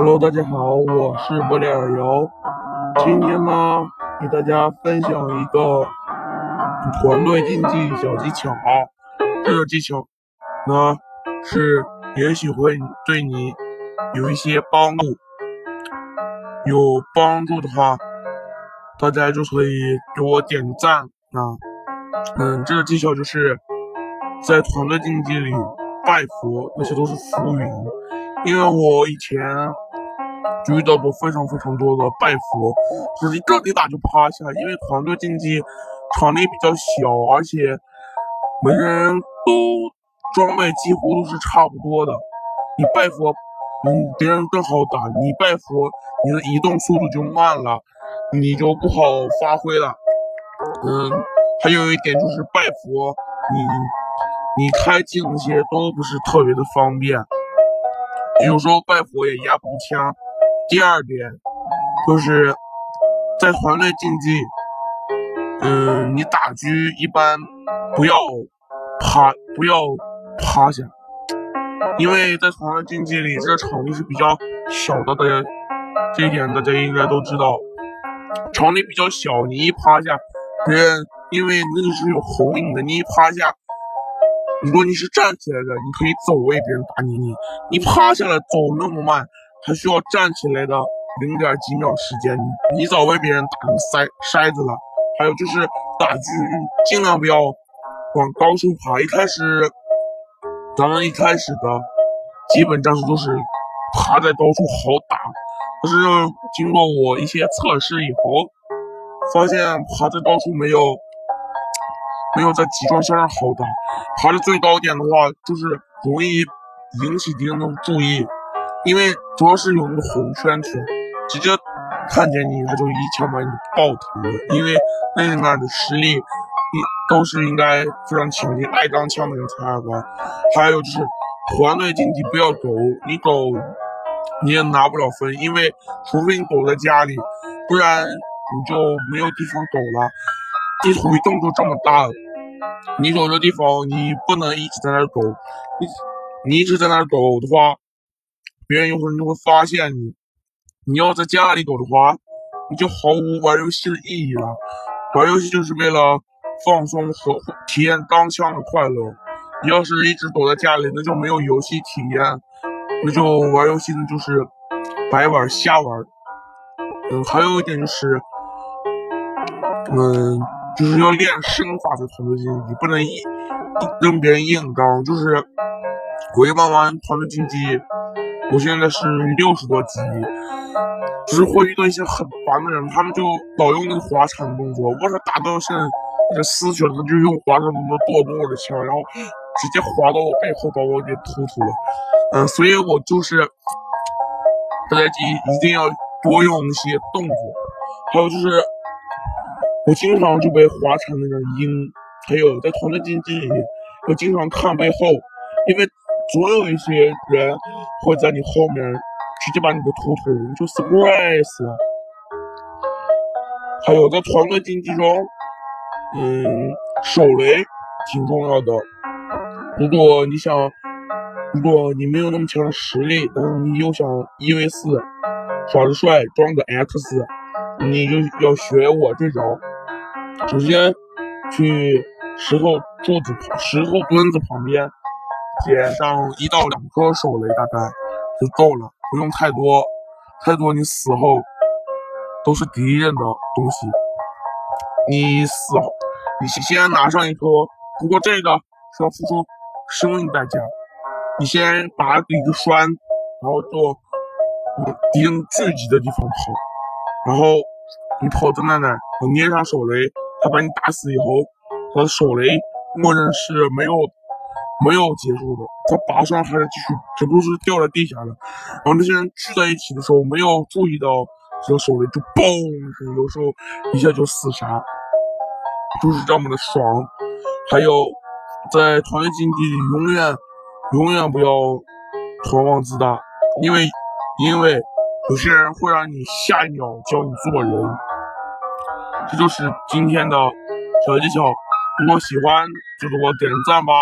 Hello，大家好，我是不脸游。今天呢，给大家分享一个团队竞技小技巧。这个技巧呢，是也许会对你有一些帮助。有帮助的话，大家就可以给我点赞啊。嗯，这个技巧就是在团队竞技里拜佛，那些都是浮云。因为我以前遇到过非常非常多的拜佛，就是一个雷打就趴下。因为团队竞技场地比较小，而且每个人都装备几乎都是差不多的。你拜佛，嗯，别人更好打；你拜佛，你的移动速度就慢了，你就不好发挥了。嗯，还有一点就是拜佛，你你开技那些都不是特别的方便。有时候拜佛也压不住枪。第二点就是在团队竞技，嗯，你打狙一般不要趴，不要趴下，因为在团队竞技里，这个场地是比较小的，大家这一点大家应该都知道。场地比较小，你一趴下，别人因为那个是有红影的，你一趴下。如果你是站起来的，你可以走位，别人打你，你你趴下来走那么慢，还需要站起来的零点几秒时间，你早被别人打成筛筛子了。还有就是打狙，尽量不要往高处爬。一开始，咱们一开始的基本战术都是爬在高处好打，可是经过我一些测试以后，发现爬在高处没有。没有在集装箱上好打，爬的最高点的话，就是容易引起敌人的注意，因为主要是有那个红圈圈，直接看见你，他就一枪把你爆头了。因为那里面的实力，你都是应该非常强劲，带钢枪的人才爱玩。还有就是团队竞技不要抖，你抖你也拿不了分，因为除非你躲在家里，不然你就没有地方抖了。地图一动就这么大，你走这地方，你不能一直在那抖。你你一直在那抖的话，别人有可能就会发现你。你要在家里躲的话，你就毫无玩游戏的意义了。玩游戏就是为了放松和体验当枪的快乐。你要是一直躲在家里，那就没有游戏体验，那就玩游戏那就是白玩瞎玩。嗯，还有一点就是，嗯。就是要练身法在团队竞技，不能硬跟别人硬刚。就是我一般玩团队竞技，我现在是六十多级，只是会遇到一些很烦的人，他们就老用那个滑铲动作。我说打到现在这丝血，他就用滑铲动作剁我的枪，然后直接滑到我背后把我给突突了。嗯，所以我就是大家一一定要多用那些动作，还有就是。我经常就被滑铲那个阴，还有在团队竞技里，我经常看背后，因为总有一些人会在你后面直接把你的突突，你就 surprise。还有在团队竞技中，嗯，手雷挺重要的。如果你想，如果你没有那么强的实力，但是你又想一 v 四耍的帅，装个 X，你就要学我这招。首先，去石头柱子、石头墩子旁边捡上一到两颗手雷，大概就够了，不用太多，太多你死后都是敌人的东西。你死后，你先拿上一颗，不过这个需要付出生命代价。你先把一个栓，然后就往敌人聚集的地方跑，然后你跑在那儿，我捏上手雷。他把你打死以后，他的手雷默认是没有没有结束的，他拔上还在继续，只不过是掉在地下了。然后那些人聚在一起的时候，没有注意到这个手雷就嘣一声，有时候一下就死杀，就是这么的爽。还有在团队竞技里，永远永远不要狂妄自大，因为因为有些人会让你下一秒教你做人。这就是今天的小技巧，如果喜欢就给我点个赞吧。